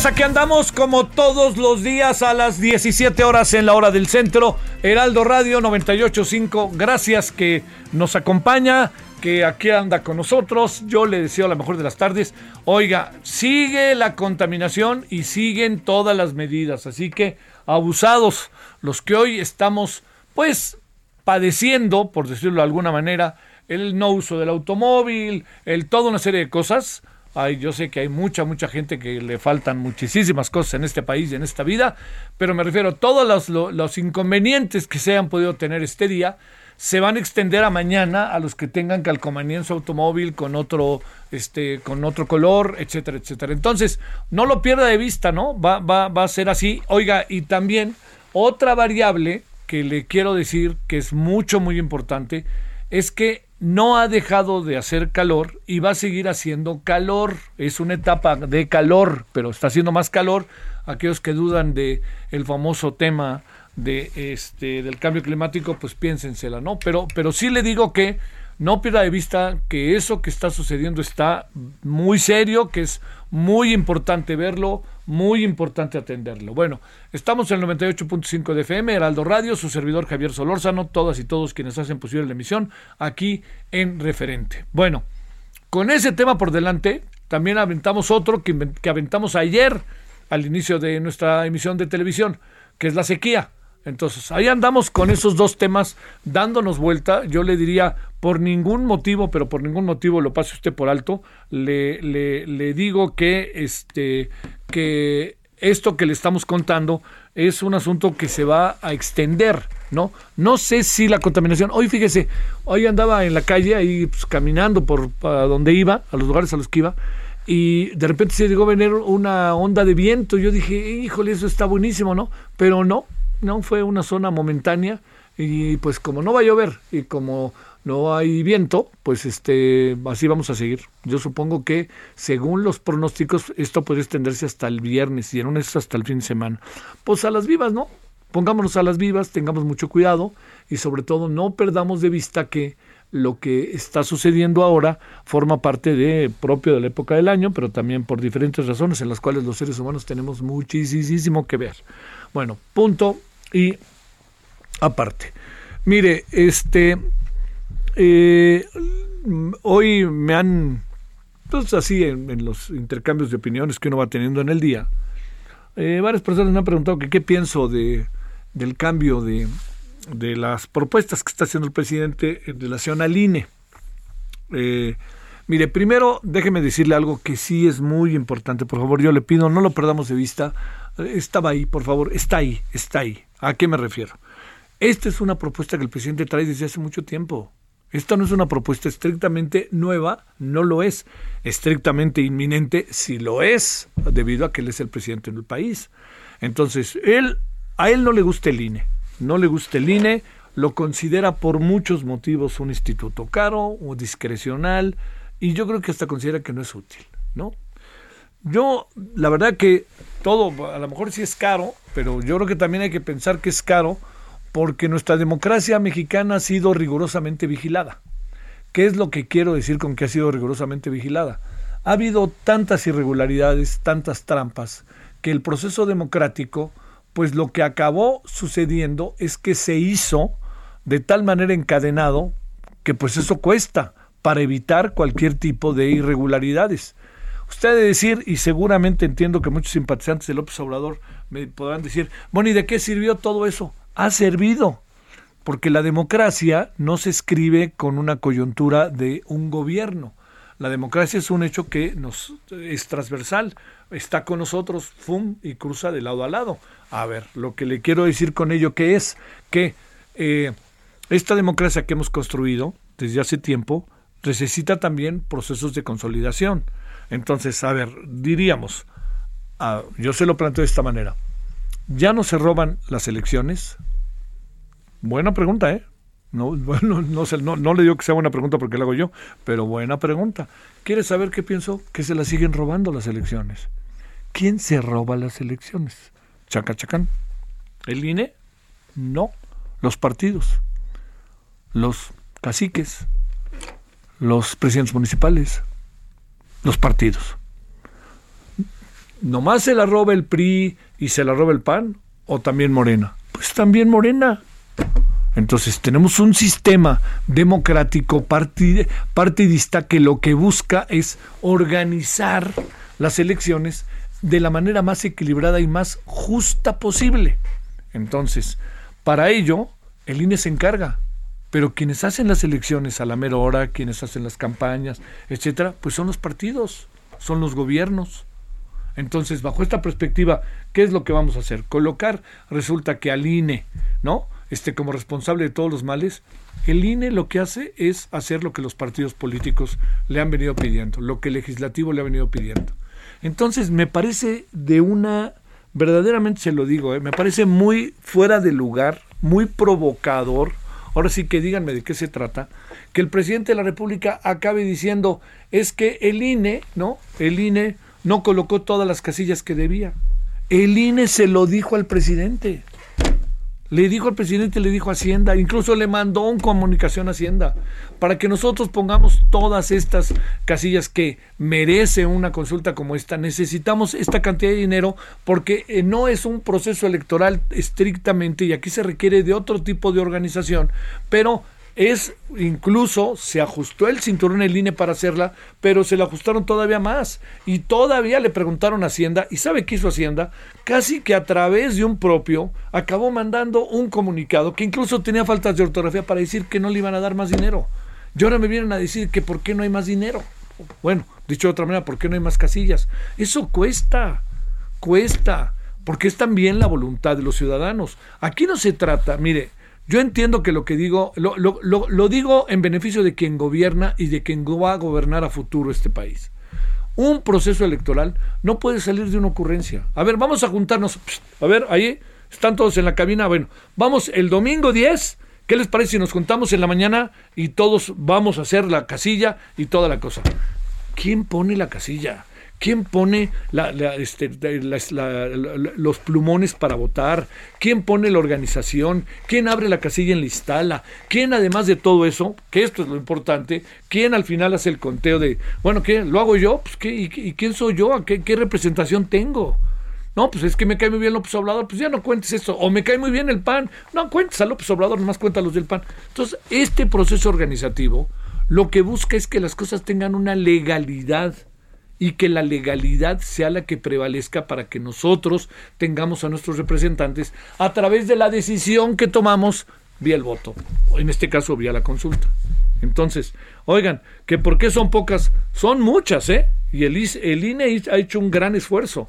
Tardes, aquí andamos como todos los días a las 17 horas en la hora del centro, Heraldo Radio 985, gracias que nos acompaña, que aquí anda con nosotros, yo le deseo la mejor de las tardes, oiga, sigue la contaminación y siguen todas las medidas, así que abusados los que hoy estamos pues padeciendo, por decirlo de alguna manera, el no uso del automóvil, el toda una serie de cosas, Ay, yo sé que hay mucha, mucha gente que le faltan muchísimas cosas en este país y en esta vida, pero me refiero a todos los, lo- los inconvenientes que se han podido tener este día, se van a extender a mañana a los que tengan calcomanía en su automóvil con otro, este, con otro color, etcétera, etcétera. Entonces, no lo pierda de vista, ¿no? Va, va, va a ser así. Oiga, y también otra variable que le quiero decir que es mucho, muy importante, es que no ha dejado de hacer calor y va a seguir haciendo calor. Es una etapa de calor, pero está haciendo más calor. Aquellos que dudan de el famoso tema de este del cambio climático, pues piénsensela, ¿no? Pero, pero sí le digo que no pierda de vista que eso que está sucediendo está muy serio, que es muy importante verlo, muy importante atenderlo. Bueno, estamos en el 98.5 de FM, Heraldo Radio, su servidor Javier Solórzano, todas y todos quienes hacen posible la emisión aquí en Referente. Bueno, con ese tema por delante, también aventamos otro que, que aventamos ayer al inicio de nuestra emisión de televisión, que es la sequía. Entonces, ahí andamos con esos dos temas dándonos vuelta. Yo le diría, por ningún motivo, pero por ningún motivo lo pase usted por alto, le, le, le digo que, este, que esto que le estamos contando es un asunto que se va a extender, ¿no? No sé si la contaminación, hoy fíjese, hoy andaba en la calle ahí pues, caminando por donde iba, a los lugares a los que iba, y de repente se llegó a venir una onda de viento. Yo dije, híjole, eso está buenísimo, ¿no? Pero no, no fue una zona momentánea y pues como no va a llover y como no hay viento, pues este así vamos a seguir. Yo supongo que según los pronósticos esto puede extenderse hasta el viernes y en un hasta el fin de semana. Pues a las vivas, ¿no? Pongámonos a las vivas, tengamos mucho cuidado y sobre todo no perdamos de vista que lo que está sucediendo ahora forma parte de propio de la época del año, pero también por diferentes razones en las cuales los seres humanos tenemos muchísimo que ver. Bueno, punto y aparte. Mire, este eh, hoy me han, pues así en, los intercambios de opiniones que uno va teniendo en el día, eh, varias personas me han preguntado que qué pienso de, del cambio de, de las propuestas que está haciendo el presidente en relación al INE. Eh, mire, primero déjeme decirle algo que sí es muy importante, por favor, yo le pido, no lo perdamos de vista. Estaba ahí, por favor, está ahí, está ahí. ¿A qué me refiero? Esta es una propuesta que el presidente trae desde hace mucho tiempo. Esta no es una propuesta estrictamente nueva, no lo es. Estrictamente inminente, sí lo es, debido a que él es el presidente del país. Entonces, él, a él no le gusta el INE, no le gusta el INE, lo considera por muchos motivos un instituto caro o discrecional, y yo creo que hasta considera que no es útil, ¿no? Yo, la verdad que todo, a lo mejor sí es caro, pero yo creo que también hay que pensar que es caro porque nuestra democracia mexicana ha sido rigurosamente vigilada. ¿Qué es lo que quiero decir con que ha sido rigurosamente vigilada? Ha habido tantas irregularidades, tantas trampas, que el proceso democrático, pues lo que acabó sucediendo es que se hizo de tal manera encadenado que pues eso cuesta para evitar cualquier tipo de irregularidades. Usted debe decir, y seguramente entiendo que muchos simpatizantes de López Obrador me podrán decir, bueno, ¿y de qué sirvió todo eso? Ha servido, porque la democracia no se escribe con una coyuntura de un gobierno. La democracia es un hecho que nos es transversal, está con nosotros, fum, y cruza de lado a lado. A ver, lo que le quiero decir con ello que es que eh, esta democracia que hemos construido desde hace tiempo necesita también procesos de consolidación. Entonces, a ver, diríamos, yo se lo planteo de esta manera, ¿ya no se roban las elecciones? Buena pregunta, ¿eh? No, no, no, le digo que sea buena pregunta porque la hago yo, pero buena pregunta. ¿Quieres saber qué pienso? Que se las siguen robando las elecciones. ¿Quién se roba las elecciones? Chacachacán. ¿El INE? No. Los partidos. Los caciques. Los presidentes municipales. Los partidos. ¿Nomás se la roba el PRI y se la roba el PAN? ¿O también Morena? Pues también Morena. Entonces tenemos un sistema democrático partidista que lo que busca es organizar las elecciones de la manera más equilibrada y más justa posible. Entonces, para ello, el INE se encarga. Pero quienes hacen las elecciones a la mera hora, quienes hacen las campañas, etcétera, pues son los partidos, son los gobiernos. Entonces, bajo esta perspectiva, ¿qué es lo que vamos a hacer? Colocar, resulta que al INE, ¿no? este, como responsable de todos los males, el INE lo que hace es hacer lo que los partidos políticos le han venido pidiendo, lo que el legislativo le ha venido pidiendo. Entonces, me parece de una, verdaderamente se lo digo, ¿eh? me parece muy fuera de lugar, muy provocador, ahora sí que díganme de qué se trata, que el presidente de la República acabe diciendo, es que el INE, ¿no? El INE no colocó todas las casillas que debía. El INE se lo dijo al presidente. Le dijo al presidente, le dijo a Hacienda, incluso le mandó un comunicación a Hacienda, para que nosotros pongamos todas estas casillas que merece una consulta como esta. Necesitamos esta cantidad de dinero porque eh, no es un proceso electoral estrictamente y aquí se requiere de otro tipo de organización, pero es incluso se ajustó el cinturón en línea para hacerla, pero se la ajustaron todavía más y todavía le preguntaron a Hacienda y sabe qué hizo Hacienda, casi que a través de un propio acabó mandando un comunicado que incluso tenía faltas de ortografía para decir que no le iban a dar más dinero. Y ahora me vienen a decir que por qué no hay más dinero. Bueno, dicho de otra manera, ¿por qué no hay más casillas? Eso cuesta, cuesta, porque es también la voluntad de los ciudadanos. Aquí no se trata, mire, yo entiendo que lo que digo, lo, lo, lo, digo en beneficio de quien gobierna y de quien va a gobernar a futuro este país. Un proceso electoral no puede salir de una ocurrencia. A ver, vamos a juntarnos. A ver, ahí están todos en la cabina. Bueno, vamos el domingo 10. ¿Qué les parece si nos juntamos en la mañana y todos vamos a hacer la casilla y toda la cosa? ¿Quién pone la casilla? ¿Quién pone este, los plumones para votar? ¿Quién pone la organización? ¿Quién abre la casilla en la instala? ¿Quién además de todo eso, que esto es lo importante, quién al final hace el conteo de, bueno, ¿qué? ¿Lo hago yo? Pues, ¿qué? ¿Y, quién soy yo? ¿Qué, ¿Qué representación tengo? No, pues es que me cae muy bien López Obrador, pues ya no cuentes eso. O me cae muy bien el PAN, no cuentes a López Obrador, nomás cuenta los del PAN. Entonces, este proceso organizativo lo que busca es que las cosas tengan una legalidad y que la legalidad sea la que prevalezca para que nosotros tengamos a nuestros representantes a través de la decisión que tomamos vía el voto, en este caso vía la consulta. Entonces, oigan, que por qué son pocas, son muchas, ¿eh? Y el, el INE ha hecho un gran esfuerzo.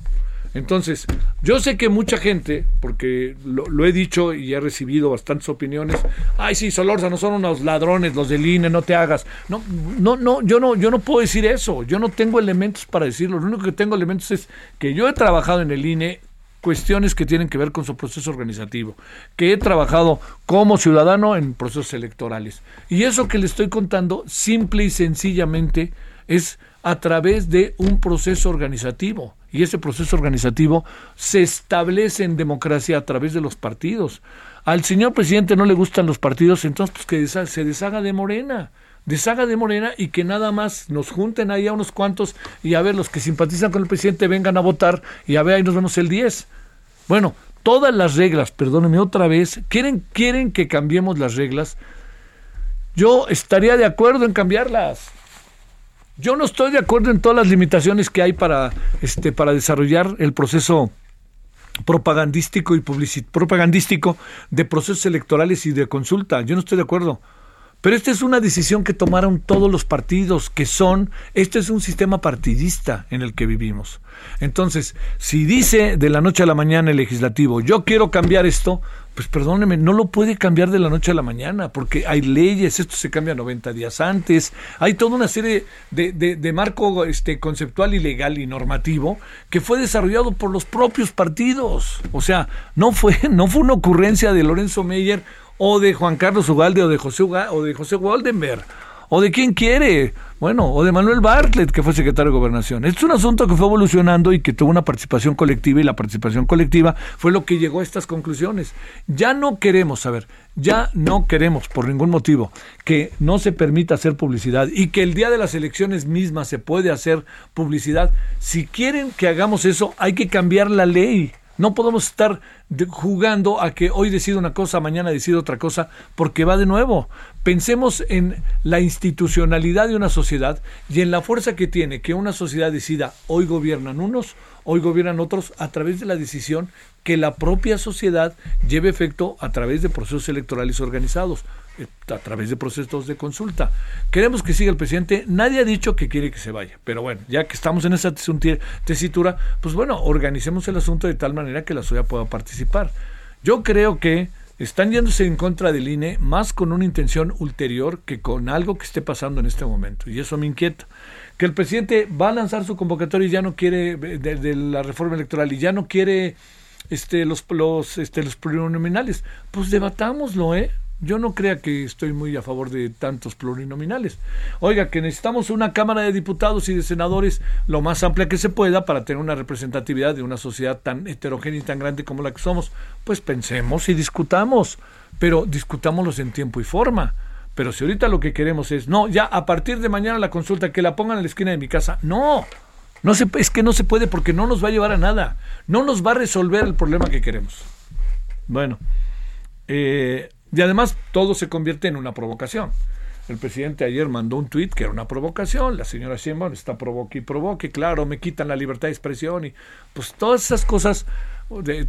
Entonces, yo sé que mucha gente, porque lo, he dicho y he recibido bastantes opiniones, ay sí, no son unos ladrones, los del INE, no te hagas. No, no, no, yo no, yo no puedo decir eso, yo no tengo elementos para decirlo, lo único que tengo elementos es que yo he trabajado en el INE cuestiones que tienen que ver con su proceso organizativo, que he trabajado como ciudadano en procesos electorales. Y eso que le estoy contando, simple y sencillamente, es a través de un proceso organizativo y ese proceso organizativo se establece en democracia a través de los partidos. Al señor presidente no le gustan los partidos, entonces pues que se deshaga de Morena, deshaga de Morena y que nada más nos junten ahí a unos cuantos y a ver los que simpatizan con el presidente vengan a votar y a ver ahí nos vemos el 10. Bueno, todas las reglas, perdónenme otra vez, quieren quieren que cambiemos las reglas yo estaría de acuerdo en cambiarlas. Yo no estoy de acuerdo en todas las limitaciones que hay para, este, para desarrollar el proceso propagandístico y propagandístico de procesos electorales y de consulta. Yo no estoy de acuerdo. Pero esta es una decisión que tomaron todos los partidos, que son, este es un sistema partidista en el que vivimos. Entonces, si dice de la noche a la mañana el legislativo, yo quiero cambiar esto, pues perdóneme, no lo puede cambiar de la noche a la mañana, porque hay leyes, esto se cambia 90 días antes, hay toda una serie de, de, marco este, conceptual y legal y normativo que fue desarrollado por los propios partidos. O sea, no fue, no fue una ocurrencia de Lorenzo Meyer o de Juan Carlos Ugalde o de José, o de José Waldenberg o de quién quiere, bueno, o de Manuel Bartlett, que fue secretario de Gobernación. es un asunto que fue evolucionando y que tuvo una participación colectiva y la participación colectiva fue lo que llegó a estas conclusiones. Ya no queremos, saber, ya no queremos por ningún motivo que no se permita hacer publicidad y que el día de las elecciones mismas se puede hacer publicidad. Si quieren que hagamos eso, hay que cambiar la ley. No podemos estar jugando a que hoy decido una cosa, mañana decido otra cosa, porque va de nuevo. Pensemos en la institucionalidad de una sociedad y en la fuerza que tiene que una sociedad decida hoy gobiernan unos, hoy gobiernan otros, a través de la decisión que la propia sociedad lleve efecto a través de procesos electorales organizados a través de procesos de consulta. Queremos que siga el presidente. Nadie ha dicho que quiere que se vaya. Pero bueno, ya que estamos en esa tesitura, pues bueno, organicemos el asunto de tal manera que la sociedad pueda participar. Yo creo que están yéndose en contra del INE más con una intención ulterior que con algo que esté pasando en este momento. Y eso me inquieta. Que el presidente va a lanzar su convocatoria y ya no quiere de, la reforma electoral y ya no quiere este, los, los, este, los. Pues debatámoslo, ¿eh? Yo no crea que estoy muy a favor de tantos plurinominales. Oiga, que necesitamos una Cámara de Diputados y de Senadores lo más amplia que se pueda para tener una representatividad de una sociedad tan heterogénea y tan grande como la que somos. Pues pensemos y discutamos, pero discutámoslos en tiempo y forma. Pero si ahorita lo que queremos es, no, ya a partir de mañana la consulta, que la pongan en la esquina de mi casa, no. No se, es que no se puede porque no nos va a llevar a nada. No nos va a resolver el problema que queremos. Bueno, eh, y además todo se convierte en una provocación. El presidente ayer mandó un tuit que era una provocación. La señora Sheinbaum está provoque y provoque. Claro, me quitan la libertad de expresión. Y pues todas esas cosas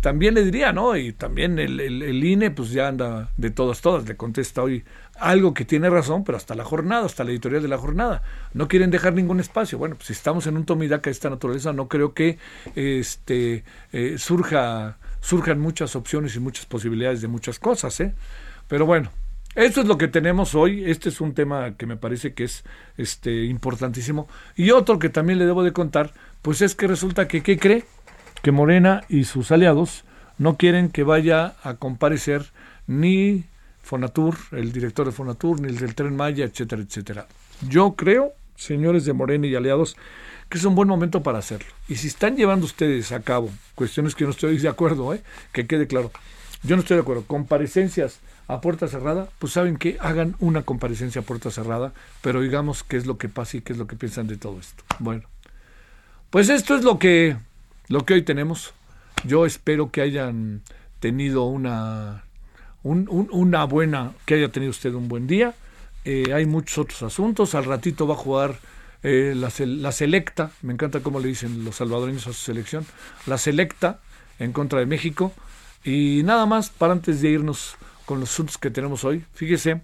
también le diría, ¿no? Y también el, el, INE pues ya anda de todas, todas. Le contesta hoy algo que tiene razón, pero hasta la jornada, hasta la editorial de la jornada. No quieren dejar ningún espacio. Bueno, pues si estamos en un tomidaca de esta naturaleza, no creo que este eh, surja surjan muchas opciones y muchas posibilidades de muchas cosas, ¿eh? Pero bueno, esto es lo que tenemos hoy. Este es un tema que me parece que es este, importantísimo. Y otro que también le debo de contar, pues es que resulta que, ¿qué cree? Que Morena y sus aliados no quieren que vaya a comparecer ni Fonatur, el director de Fonatur, ni el del Tren Maya, etcétera, etcétera. Yo creo, señores de Morena y aliados, que es un buen momento para hacerlo. Y si están llevando ustedes a cabo cuestiones que no estoy de acuerdo, ¿eh? que quede claro, yo no estoy de acuerdo, comparecencias a puerta cerrada, pues saben que hagan una comparecencia a puerta cerrada, pero digamos qué es lo que pasa y qué es lo que piensan de todo esto. Bueno, pues esto es lo que, lo que hoy tenemos. Yo espero que hayan tenido una, una buena, que haya tenido usted un buen día. Eh, hay muchos otros asuntos. Al ratito va a jugar eh, la, la, selecta, me encanta cómo le dicen los salvadoreños a su selección, la selecta en contra de México. Y nada más, para antes de irnos con los asuntos que tenemos hoy. Fíjese,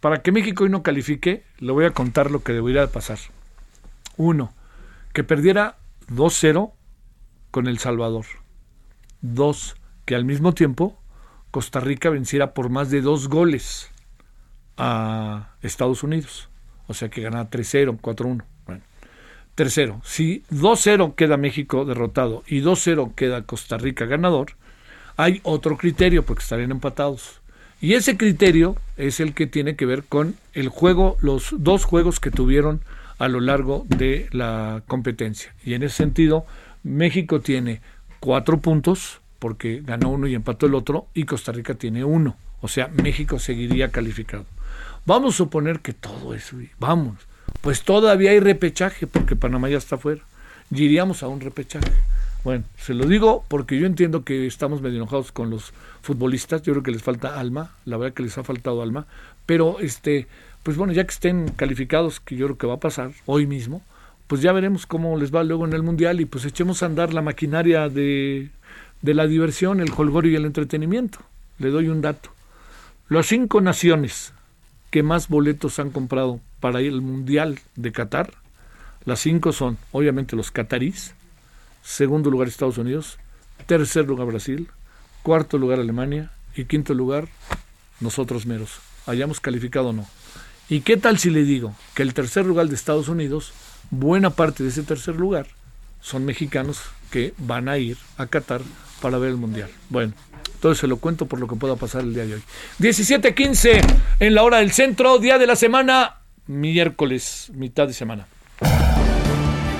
para que México hoy no califique, le voy a contar lo que debería pasar. Uno, que perdiera 2-0 con El Salvador. Dos, que al mismo tiempo Costa Rica venciera por más de dos goles a Estados Unidos. O sea que ganara 3-0, 4-1. Bueno. Tercero, si 2-0 queda México derrotado y 2-0 queda Costa Rica ganador, hay otro criterio porque estarían empatados. Y ese criterio es el que tiene que ver con el juego, los dos juegos que tuvieron a lo largo de la competencia. Y en ese sentido, México tiene cuatro puntos porque ganó uno y empató el otro, y Costa Rica tiene uno. O sea, México seguiría calificado. Vamos a suponer que todo eso, vamos, pues todavía hay repechaje porque Panamá ya está fuera. Y iríamos a un repechaje. Bueno, se lo digo porque yo entiendo que estamos medio enojados con los futbolistas, yo creo que les falta alma, la verdad que les ha faltado alma, pero este, pues bueno, ya que estén calificados, que yo creo que va a pasar hoy mismo, pues ya veremos cómo les va luego en el Mundial y pues echemos a andar la maquinaria de, de la diversión, el holgorio y el entretenimiento. Le doy un dato. Las cinco naciones que más boletos han comprado para al Mundial de Qatar, las cinco son obviamente los catarís, segundo lugar Estados Unidos, tercer lugar Brasil, cuarto lugar Alemania y quinto lugar nosotros meros, hayamos calificado o no. ¿Y qué tal si le digo que el tercer lugar de Estados Unidos buena parte de ese tercer lugar son mexicanos que van a ir a Qatar para ver el Mundial. Bueno, entonces se lo cuento por lo que pueda pasar el día de hoy. 17:15 en la hora del centro, día de la semana, miércoles, mitad de semana.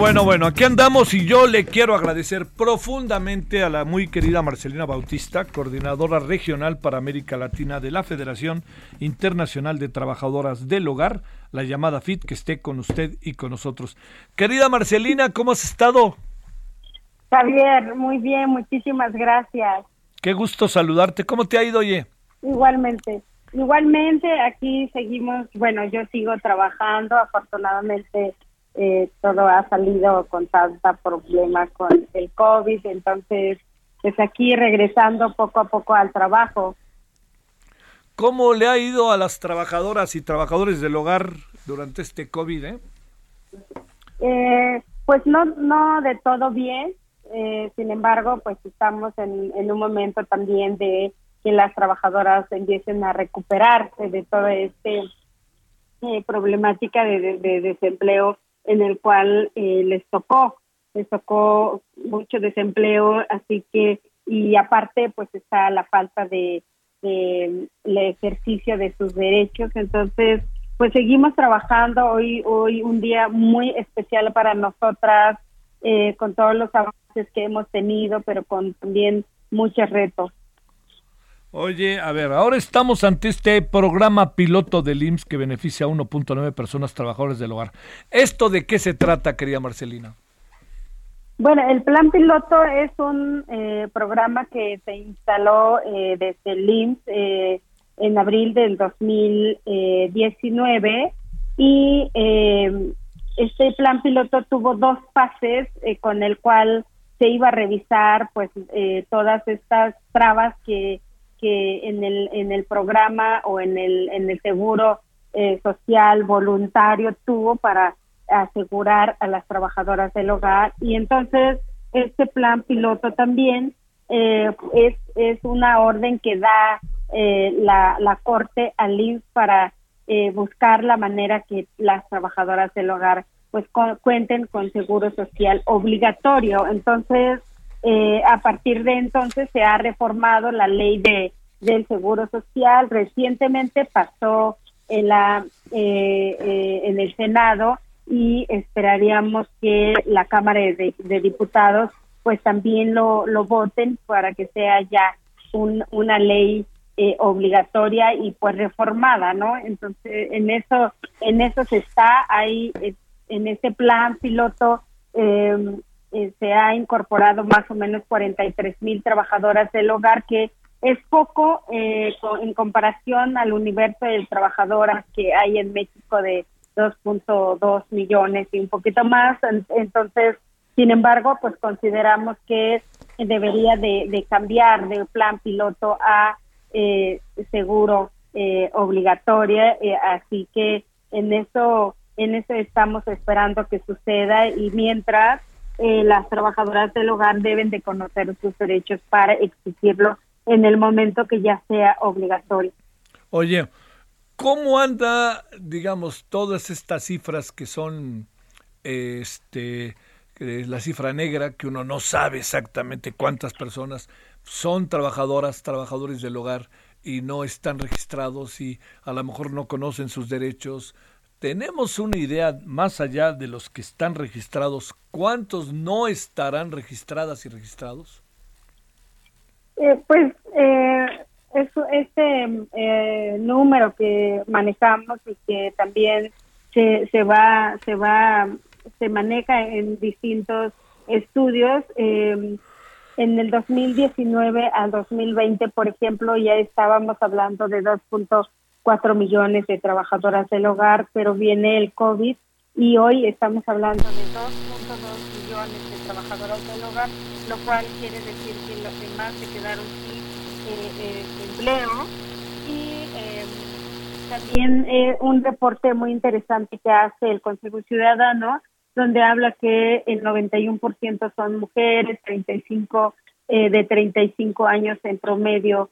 Bueno, bueno, aquí andamos y yo le quiero agradecer profundamente a la muy querida Marcelina Bautista, coordinadora regional para América Latina de la Federación Internacional de Trabajadoras del Hogar, la llamada FIT, que esté con usted y con nosotros. Querida Marcelina, ¿cómo has estado? Javier, muy bien, muchísimas gracias. Qué gusto saludarte. ¿Cómo te ha ido, oye? Igualmente. Igualmente, aquí seguimos, bueno, yo sigo trabajando, afortunadamente eh, todo ha salido con tanta problema con el COVID, entonces pues aquí regresando poco a poco al trabajo. ¿Cómo le ha ido a las trabajadoras y trabajadores del hogar durante este COVID? Eh? Eh, pues no, no de todo bien, sin embargo, pues estamos en, en un momento también de que las trabajadoras empiecen a recuperarse de toda esta problemática de, de desempleo en el cual eh, les tocó, les tocó mucho desempleo, así que, y aparte pues está la falta de, el ejercicio de sus derechos, entonces pues seguimos trabajando hoy, hoy un día muy especial para nosotras, eh, con todos los avances que hemos tenido, pero con también muchos retos. Oye, a ver, ahora estamos ante este programa piloto del IMSS que beneficia a 1.9 personas trabajadores del hogar. ¿Esto de qué se trata, querida Marcelina? Bueno, el plan piloto es un eh, programa que se instaló eh, desde el IMSS eh, en abril del 2019 y este plan piloto tuvo dos fases con el cual se iba a revisar pues todas estas trabas que que en el, en el programa o en el, en el seguro eh, social voluntario tuvo para asegurar a las trabajadoras del hogar y entonces este plan piloto también eh, es, es una orden que da eh, la, la Corte al INS para buscar la manera que las trabajadoras del hogar pues cuenten con seguro social obligatorio. Entonces, eh, a partir de entonces se ha reformado la ley de del seguro social. Recientemente pasó en la eh, eh, en el Senado y esperaríamos que la Cámara de, Diputados pues también lo, lo voten para que sea ya un, una ley obligatoria y pues reformada, ¿no? Entonces en eso en eso se está ahí en este plan piloto Em, eh, se ha incorporado más o menos 43 mil trabajadoras del hogar, que es poco eh, en comparación al universo de trabajadoras que hay en México de 2.2 millones y un poquito más. Entonces, sin embargo, pues consideramos que debería de, cambiar de plan piloto a eh, seguro eh, obligatorio, eh, así que en eso en eso estamos esperando que suceda y mientras eh, las trabajadoras del hogar deben de conocer sus derechos para exigirlo en el momento que ya sea obligatorio. Oye, ¿cómo anda, digamos, todas estas cifras que son, este, la cifra negra, que uno no sabe exactamente cuántas personas son trabajadoras, trabajadores del hogar y no están registrados y a lo mejor no conocen sus derechos. ¿Tenemos una idea más allá de los que están registrados? ¿Cuántos no estarán registradas y registrados? Eh, pues eh, este eh, número que manejamos y que también se, se va se va se maneja en distintos estudios eh, en el 2019 al 2020 por ejemplo ya estábamos hablando de 2.4 millones de trabajadoras del hogar pero viene el covid y hoy estamos hablando de 2.2 millones de trabajadoras del hogar lo cual quiere decir que los demás se quedaron sin eh, eh, empleo. Y eh, también un reporte muy interesante que hace el Consejo Ciudadano donde habla que el 91% son mujeres, 35 de 35 años en promedio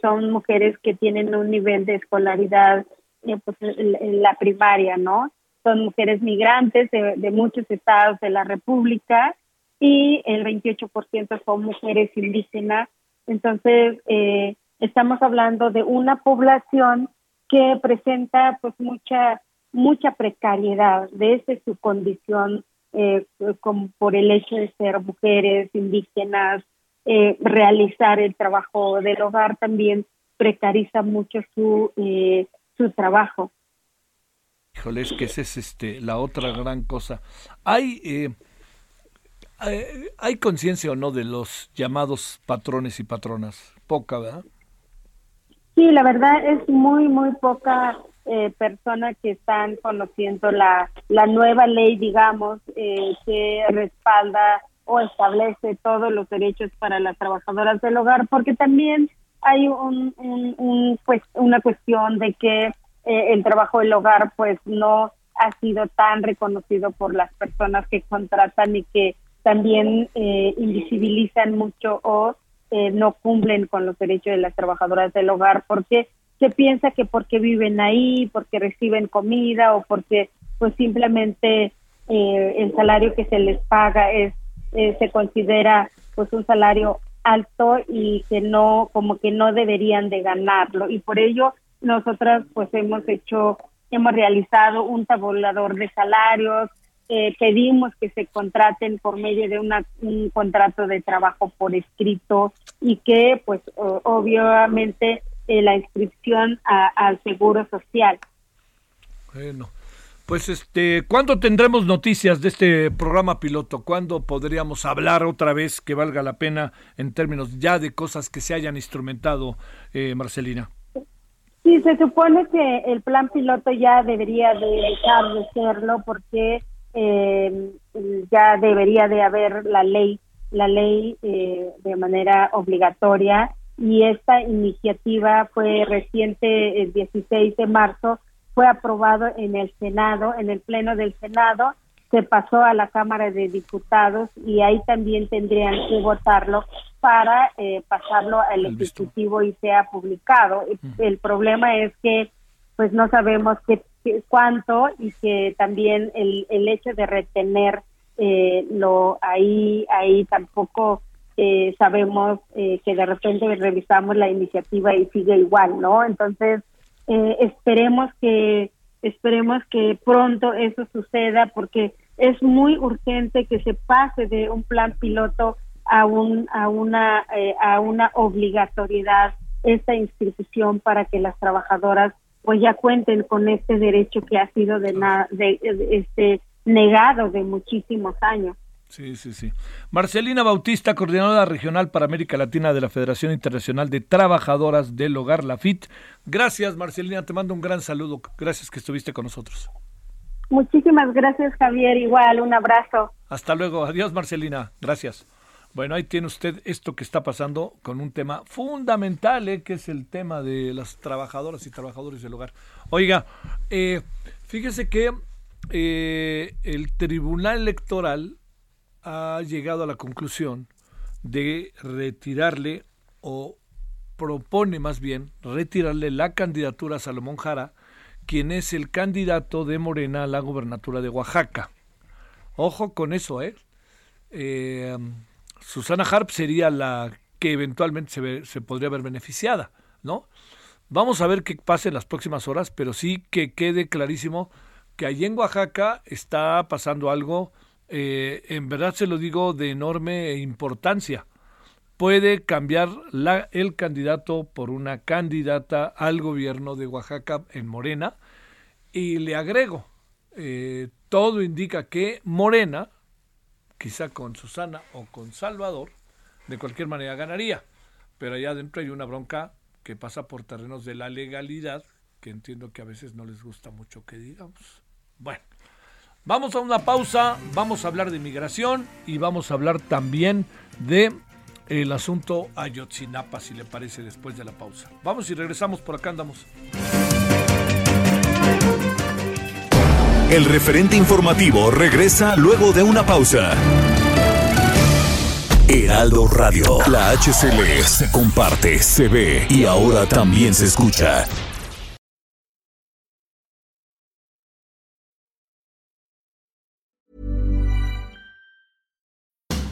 son mujeres que tienen un nivel de escolaridad pues, en la primaria, ¿no? Son mujeres migrantes de, muchos estados de la República y el 28% son mujeres indígenas entonces, eh, estamos hablando de una población que presenta pues mucha mucha precariedad desde su condición eh, como por el hecho de ser mujeres indígenas eh, realizar el trabajo del hogar también precariza mucho su eh, su trabajo híjole es que esa es este la otra gran cosa hay eh, eh, ¿Hay conciencia o no de los llamados patrones y patronas? Poca, ¿verdad? Sí, la verdad es muy, muy poca eh, persona que están conociendo la, la nueva ley, digamos, eh, que respalda o establece todos los derechos para las trabajadoras del hogar, porque también hay un, un, una cuestión de que eh, el trabajo del hogar pues no ha sido tan reconocido por las personas que contratan y que también eh, invisibilizan mucho o eh, no cumplen con los derechos de las trabajadoras del hogar porque se piensa que porque viven ahí, porque reciben comida o porque pues simplemente eh, el salario que se les paga es se considera pues un salario alto y que no como que no deberían de ganarlo y por ello nosotras pues hemos hecho hemos realizado un tabulador de salarios eh, pedimos que se contraten por medio de una, un contrato de trabajo por escrito y que, pues, obviamente, eh, la inscripción al seguro social. Bueno, pues, este, ¿cuándo tendremos noticias de este programa piloto? ¿Cuándo podríamos hablar otra vez que valga la pena en términos ya de cosas que se hayan instrumentado, eh, Marcelina? Sí, se supone que el plan piloto ya debería de dejar de serlo porque eh, ya debería de haber la ley, la ley eh, de manera obligatoria y esta iniciativa fue reciente el 16 de marzo, fue aprobado en el Senado, en el Pleno del Senado, se pasó a la Cámara de Diputados y ahí también tendrían que votarlo para eh, pasarlo al Ejecutivo y sea publicado. El problema es que pues no sabemos qué cuánto y que también el, el hecho de retener eh, lo ahí ahí tampoco eh, sabemos eh, que de repente revisamos la iniciativa y sigue igual no entonces esperemos que esperemos que pronto eso suceda porque es muy urgente que se pase de un plan piloto a un a una a una obligatoriedad esta institución para que las trabajadoras pues ya cuenten con este derecho que ha sido de, de, este negado de muchísimos años. Sí, sí, sí. Marcelina Bautista, coordinadora regional para América Latina de la Federación Internacional de Trabajadoras del Hogar, la FIT. Gracias, Marcelina, te mando un gran saludo. Gracias que estuviste con nosotros. Muchísimas gracias, Javier. Igual, un abrazo. Hasta luego. Adiós, Marcelina. Gracias. Bueno, ahí tiene usted esto que está pasando con un tema fundamental, ¿eh? que es el tema de las trabajadoras y trabajadores del hogar. Oiga, eh, fíjese que eh, el Tribunal Electoral ha llegado a la conclusión de retirarle o propone más bien retirarle la candidatura a Salomón Jara, quien es el candidato de Morena a la gubernatura de Oaxaca. Ojo con eso, ¿eh? eh Susana Harp sería la que eventualmente se, se podría ver beneficiada, ¿no? Vamos a ver qué pase en las próximas horas, pero sí que quede clarísimo que allí en Oaxaca está pasando algo, eh, en verdad se lo digo, de enorme importancia. Puede cambiar la, el candidato por una candidata al gobierno de Oaxaca en Morena. Y le agrego, eh, todo indica que Morena, quizá con Susana o con Salvador, de cualquier manera ganaría. Pero allá adentro hay una bronca que pasa por terrenos de la legalidad, que entiendo que a veces no les gusta mucho que digamos. Bueno, vamos a una pausa, vamos a hablar de inmigración y vamos a hablar también de el asunto Ayotzinapa, si le parece, después de la pausa. Vamos y regresamos, por acá andamos. El referente informativo regresa luego de una pausa. Heraldo Radio. La HCL se comparte, se ve y ahora también se escucha.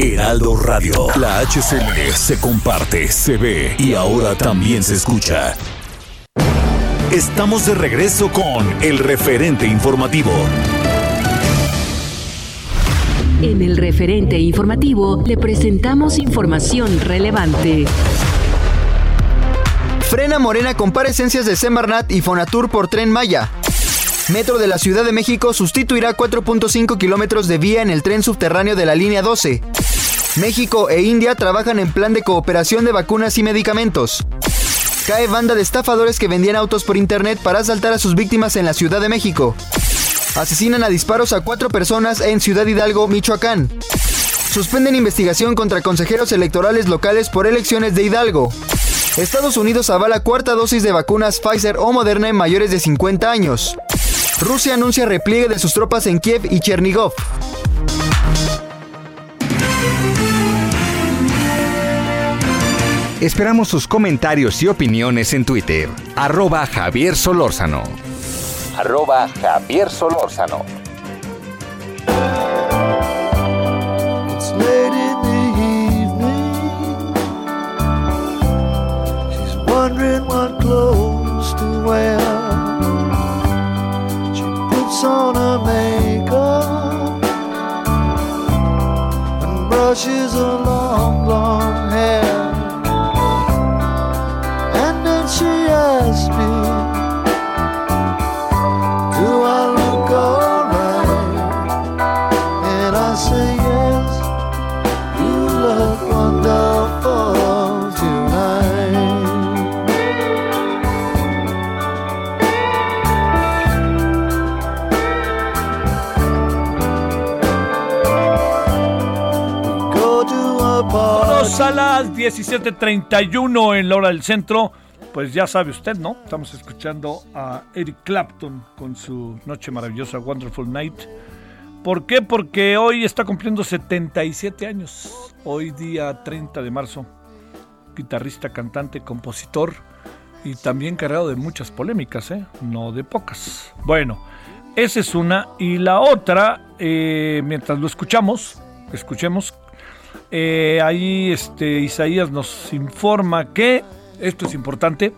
Heraldo Radio. La HCL se comparte, se ve y ahora también se escucha. Estamos de regreso con el referente informativo. En el referente informativo le presentamos información relevante. Frena Morena comparecencias de Semarnat y Fonatur por Tren Maya. Metro de la Ciudad de México sustituirá 4.5 kilómetros de vía en el tren subterráneo de la línea 12. México e India trabajan en plan de cooperación de vacunas y medicamentos. Cae banda de estafadores que vendían autos por internet para asaltar a sus víctimas en la Ciudad de México. Asesinan a disparos a cuatro personas en Ciudad Hidalgo, Michoacán. Suspenden investigación contra consejeros electorales locales por elecciones de Hidalgo. Estados Unidos avala cuarta dosis de vacunas Pfizer o Moderna en mayores de 50 años. Rusia anuncia repliegue de sus tropas en Kiev y Chernigov. Esperamos sus comentarios y opiniones en Twitter. Arroba Javier Solórzano. Arroba Javier Solórzano. It's late in the evening. She's wondering what clothes washes alone. 17:31 en la hora del centro. Pues ya sabe usted, ¿no? Estamos escuchando a Eric Clapton con su noche maravillosa, Wonderful Night. ¿Por qué? Porque hoy está cumpliendo 77 años. Hoy día 30 de marzo. Guitarrista, cantante, compositor y también cargado de muchas polémicas, ¿eh? No de pocas. Bueno, esa es una. Y la otra, eh, mientras lo escuchamos, escuchemos eh, ahí este, Isaías nos informa que, esto es importante,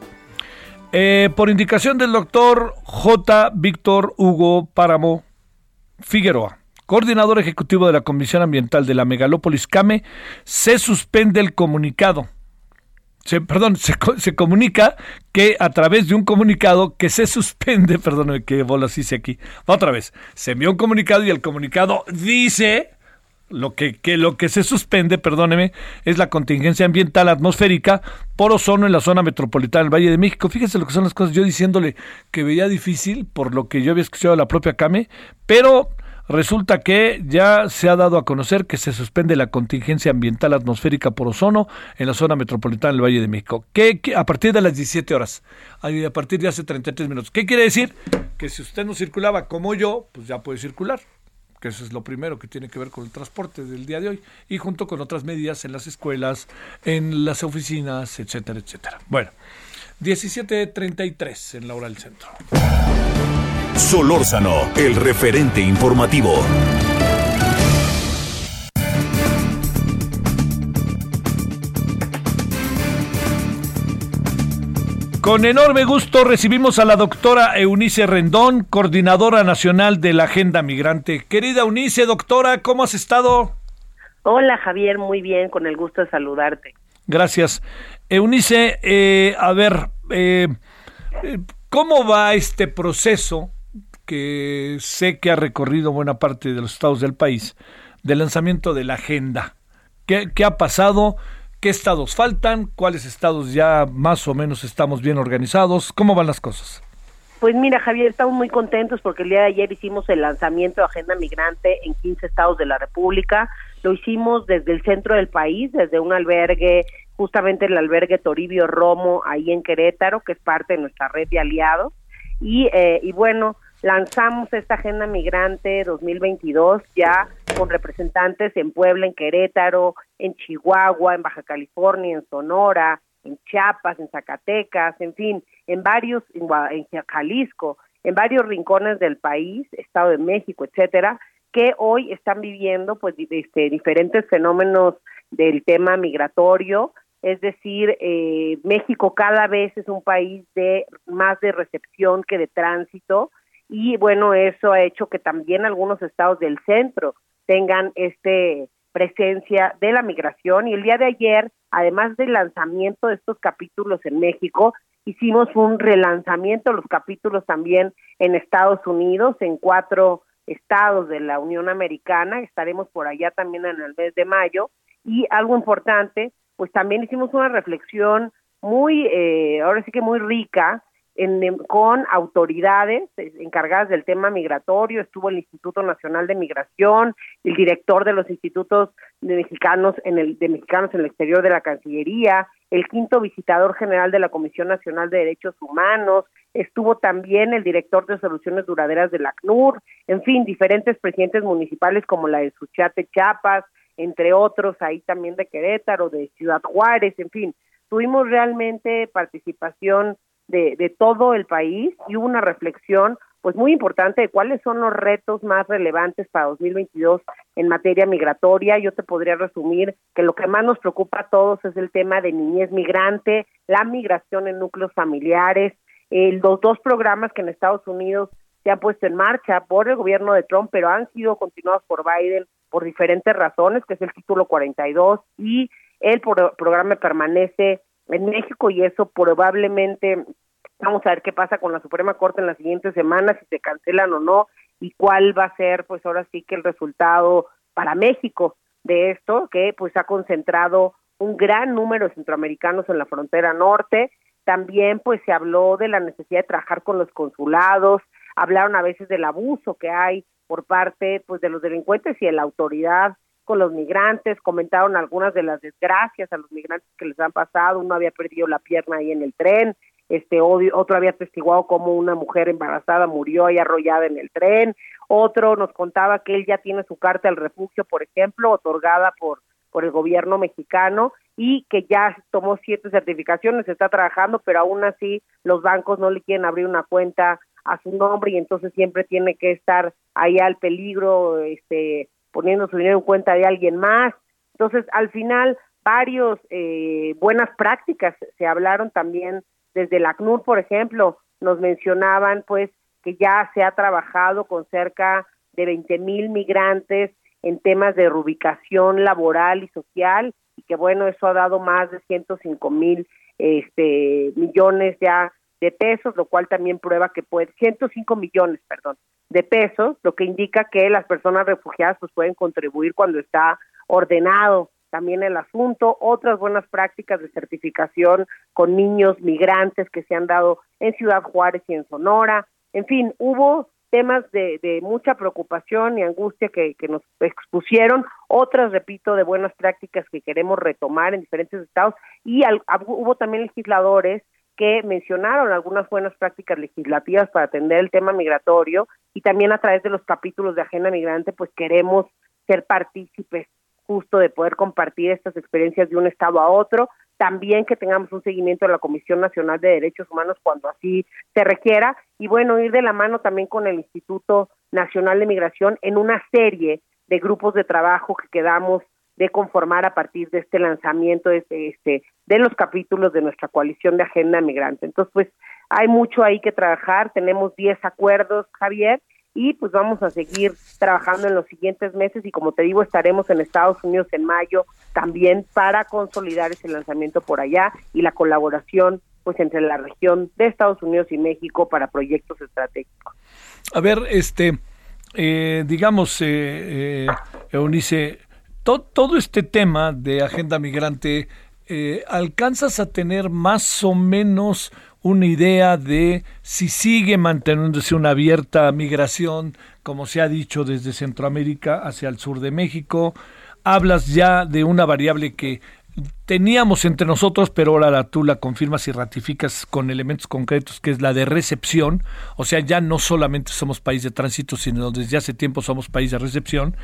eh, por indicación del doctor J. Víctor Hugo Páramo Figueroa, coordinador ejecutivo de la Comisión Ambiental de la Megalópolis CAME, se suspende el comunicado. Se, perdón, se, co- se comunica que a través de un comunicado que se suspende, perdón, que bolas hice aquí, otra vez, se envió un comunicado y el comunicado dice lo que, que lo que se suspende, perdóneme, es la contingencia ambiental atmosférica por ozono en la zona metropolitana del Valle de México. Fíjese lo que son las cosas. Yo diciéndole que veía difícil por lo que yo había escuchado la propia Came, pero Resulta que ya se ha dado a conocer que se suspende la contingencia ambiental atmosférica por ozono en la zona metropolitana del Valle de México. ¿Qué, a partir de las 17 horas, a partir de hace 33 minutos. ¿Qué quiere decir? Que si usted no circulaba como yo, pues ya puede circular que eso es lo primero que tiene que ver con el transporte del día de hoy, y junto con otras medidas en las escuelas, en las oficinas, etcétera, etcétera. Bueno, 17.33 en la hora del centro. Solórzano, el referente informativo. Con enorme gusto recibimos a la doctora Eunice Rendón, coordinadora nacional de la Agenda Migrante. Querida Eunice, doctora, ¿cómo has estado? Hola Javier, muy bien, con el gusto de saludarte. Gracias. Eunice, eh, a ver, eh, ¿cómo va este proceso que sé que ha recorrido buena parte de los estados del país de lanzamiento de la agenda? ¿Qué, qué ha pasado? ¿Qué estados faltan? ¿Cuáles estados ya más o menos estamos bien organizados? ¿Cómo van las cosas? Pues mira, Javier, estamos muy contentos porque el día de ayer hicimos el lanzamiento de Agenda Migrante en 15 estados de la República. Lo hicimos desde el centro del país, desde un albergue, justamente el albergue Toribio Romo, ahí en Querétaro, que es parte de nuestra red de aliados. Y, eh, y bueno, lanzamos esta Agenda Migrante 2022 ya con representantes en Puebla, en Querétaro, en Chihuahua, en Baja California, en Sonora, en Chiapas, en Zacatecas, en fin, en varios, en, Jalisco, en varios rincones del país, Estado de México, etcétera, que hoy están viviendo pues este, diferentes fenómenos del tema migratorio, es decir, eh, México cada vez es un país de más de recepción que de tránsito, y bueno, eso ha hecho que también algunos estados del centro tengan este presencia de la migración. Y el día de ayer, además del lanzamiento de estos capítulos en México, hicimos un relanzamiento de los capítulos también en Estados Unidos, en cuatro estados de la Unión Americana, estaremos por allá también en el mes de mayo, y algo importante, pues también hicimos una reflexión muy, eh, ahora sí que muy rica, con autoridades encargadas del tema migratorio, estuvo el Instituto Nacional de Migración, el director de los institutos de mexicanos en el de mexicanos en el exterior de la Cancillería, el quinto visitador general de la Comisión Nacional de Derechos Humanos, estuvo también el director de soluciones duraderas de la ACNUR, en fin, diferentes presidentes municipales como la de Suchate Chiapas, entre otros, ahí también de Querétaro, de Ciudad Juárez, en fin, tuvimos realmente participación de, todo el país y una reflexión pues muy importante de cuáles son los retos más relevantes para 2022 en materia migratoria. Yo te podría resumir que lo que más nos preocupa a todos es el tema de niñez migrante, la migración en núcleos familiares, los dos programas que en Estados Unidos se han puesto en marcha por el gobierno de Trump, pero han sido continuados por Biden por diferentes razones, que es el título 42 y el programa permanece en México y eso probablemente vamos a ver qué pasa con la Suprema Corte en las siguientes semanas, si se cancelan o no y cuál va a ser pues ahora sí que el resultado para México de esto que pues ha concentrado un gran número de centroamericanos en la frontera norte. También pues se habló de la necesidad de trabajar con los consulados, hablaron a veces del abuso que hay por parte pues de los delincuentes y de la autoridad con los migrantes, comentaron algunas de las desgracias a los migrantes que les han pasado, uno había perdido la pierna ahí en el tren, este otro había testiguado cómo una mujer embarazada murió ahí arrollada en el tren, otro nos contaba que él ya tiene su carta al refugio, por ejemplo, otorgada por por el gobierno mexicano y que ya tomó siete certificaciones, está trabajando, pero aún así los bancos no le quieren abrir una cuenta a su nombre y entonces siempre tiene que estar ahí al peligro, este, poniendo su dinero en cuenta de alguien más. Entonces, al final, varios eh, buenas prácticas se hablaron también desde la ACNUR, por ejemplo, nos mencionaban pues que ya se ha trabajado con cerca de 20 mil migrantes en temas de reubicación laboral y social y que bueno, eso ha dado más de 105 mil este, millones ya de pesos, lo cual también prueba que puede, 105 millones, perdón, de pesos, lo que indica que las personas refugiadas pues pueden contribuir cuando está ordenado también el asunto, otras buenas prácticas de certificación con niños migrantes que se han dado en Ciudad Juárez y en Sonora, en fin, hubo temas de, de mucha preocupación y angustia que, que nos expusieron, otras, repito, de buenas prácticas que queremos retomar en diferentes estados. Y al, hubo también legisladores que mencionaron algunas buenas prácticas legislativas para atender el tema migratorio y también a través de los capítulos de Agenda Migrante, pues queremos ser partícipes justo de poder compartir estas experiencias de un estado a otro, también que tengamos un seguimiento de la Comisión Nacional de Derechos Humanos cuando así se requiera. Y bueno, ir de la mano también con el Instituto Nacional de Migración en una serie de grupos de trabajo que quedamos de conformar a partir de este lanzamiento de, este, de los capítulos de nuestra coalición de agenda migrante. Entonces, pues hay mucho ahí que trabajar, tenemos 10 acuerdos, Javier, y pues vamos a seguir trabajando en los siguientes meses y como te digo, estaremos en Estados Unidos en mayo también para consolidar ese lanzamiento por allá y la colaboración pues entre la región de Estados Unidos y México para proyectos estratégicos. A ver, este, eh, digamos, eh, eh, Eunice, todo este tema de agenda migrante, eh, ¿alcanzas a tener más o menos una idea de si sigue manteniéndose una abierta migración, como se ha dicho desde Centroamérica hacia el sur de México? Hablas ya de una variable que teníamos entre nosotros, pero ahora tú la confirmas y ratificas con elementos concretos, que es la de recepción. O sea, ya no solamente somos país de tránsito, sino desde hace tiempo somos país de recepción.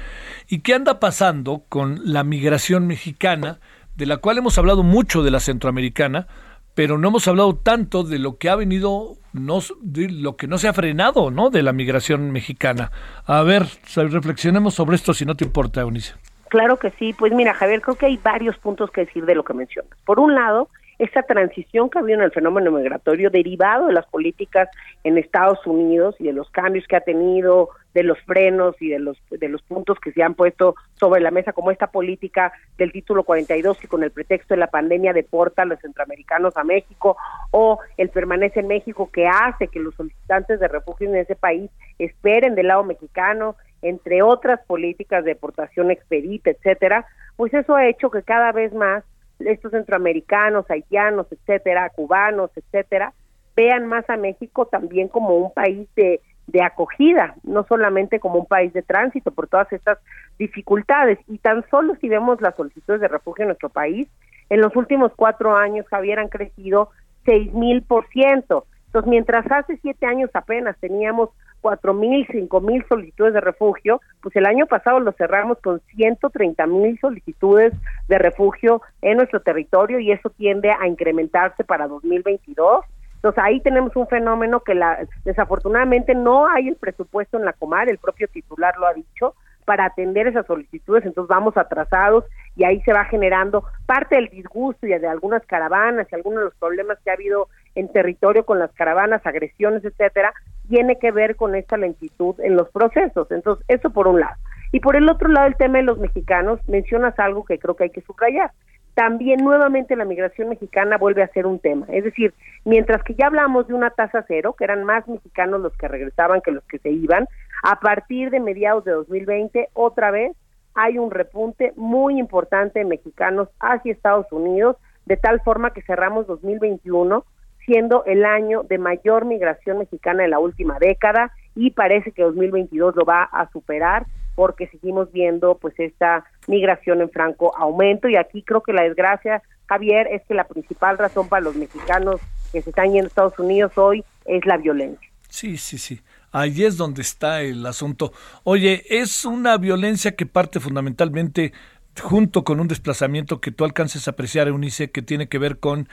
¿Y qué anda pasando con la migración mexicana, de la cual hemos hablado mucho de la centroamericana, pero no hemos hablado tanto de lo que ha venido, no, de lo que no se ha frenado, ¿no? De la migración mexicana. A ver, reflexionemos sobre esto, si no te importa, Eunice. Claro que sí. Pues mira, Javier, creo que hay varios puntos que decir de lo que mencionas. Por un lado, esa transición que ha habido en el fenómeno migratorio derivado de las políticas en Estados Unidos y de los cambios que ha tenido, de los frenos y de los de los puntos que se han puesto sobre la mesa como esta política del título 42 que con el pretexto de la pandemia deporta a los centroamericanos a México o el permanece en México que hace que los solicitantes de refugio en ese país esperen del lado mexicano entre otras políticas de deportación expedita, etcétera, pues eso ha hecho que cada vez más estos centroamericanos, haitianos, etcétera, cubanos, etcétera, vean más a México también como un país de, de acogida, no solamente como un país de tránsito por todas estas dificultades. Y tan solo si vemos las solicitudes de refugio en nuestro país, en los últimos cuatro años, Javier, han crecido seis mil por ciento. Entonces, mientras hace siete años apenas teníamos cuatro mil, cinco mil solicitudes de refugio, pues el año pasado lo cerramos con 130 mil solicitudes de refugio en nuestro territorio y eso tiende a incrementarse para 2022. Entonces ahí tenemos un fenómeno que la, desafortunadamente no hay el presupuesto en la Comar, el propio titular lo ha dicho, para atender esas solicitudes, entonces vamos atrasados y ahí se va generando parte del disgusto y de algunas caravanas y algunos de los problemas que ha habido en territorio con las caravanas, agresiones, etcétera, tiene que ver con esta lentitud en los procesos. Entonces, eso por un lado. Y por el otro lado, el tema de los mexicanos, mencionas algo que creo que hay que subrayar. También nuevamente la migración mexicana vuelve a ser un tema. Es decir, mientras que ya hablamos de una tasa cero, que eran más mexicanos los que regresaban que los que se iban, a partir de mediados de 2020, otra vez hay un repunte muy importante de mexicanos hacia Estados Unidos, de tal forma que cerramos 2021 siendo el año de mayor migración mexicana en la última década y parece que 2022 lo va a superar porque seguimos viendo pues esta migración en franco aumento y aquí creo que la desgracia Javier es que la principal razón para los mexicanos que se están yendo a Estados Unidos hoy es la violencia. Sí, sí, sí. Ahí es donde está el asunto. Oye, es una violencia que parte fundamentalmente junto con un desplazamiento que tú alcances a apreciar, Eunice, que tiene que ver con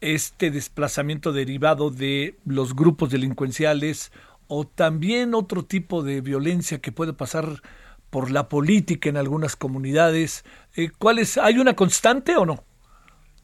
este desplazamiento derivado de los grupos delincuenciales o también otro tipo de violencia que puede pasar por la política en algunas comunidades. Eh, ¿Cuál es? ¿Hay una constante o no?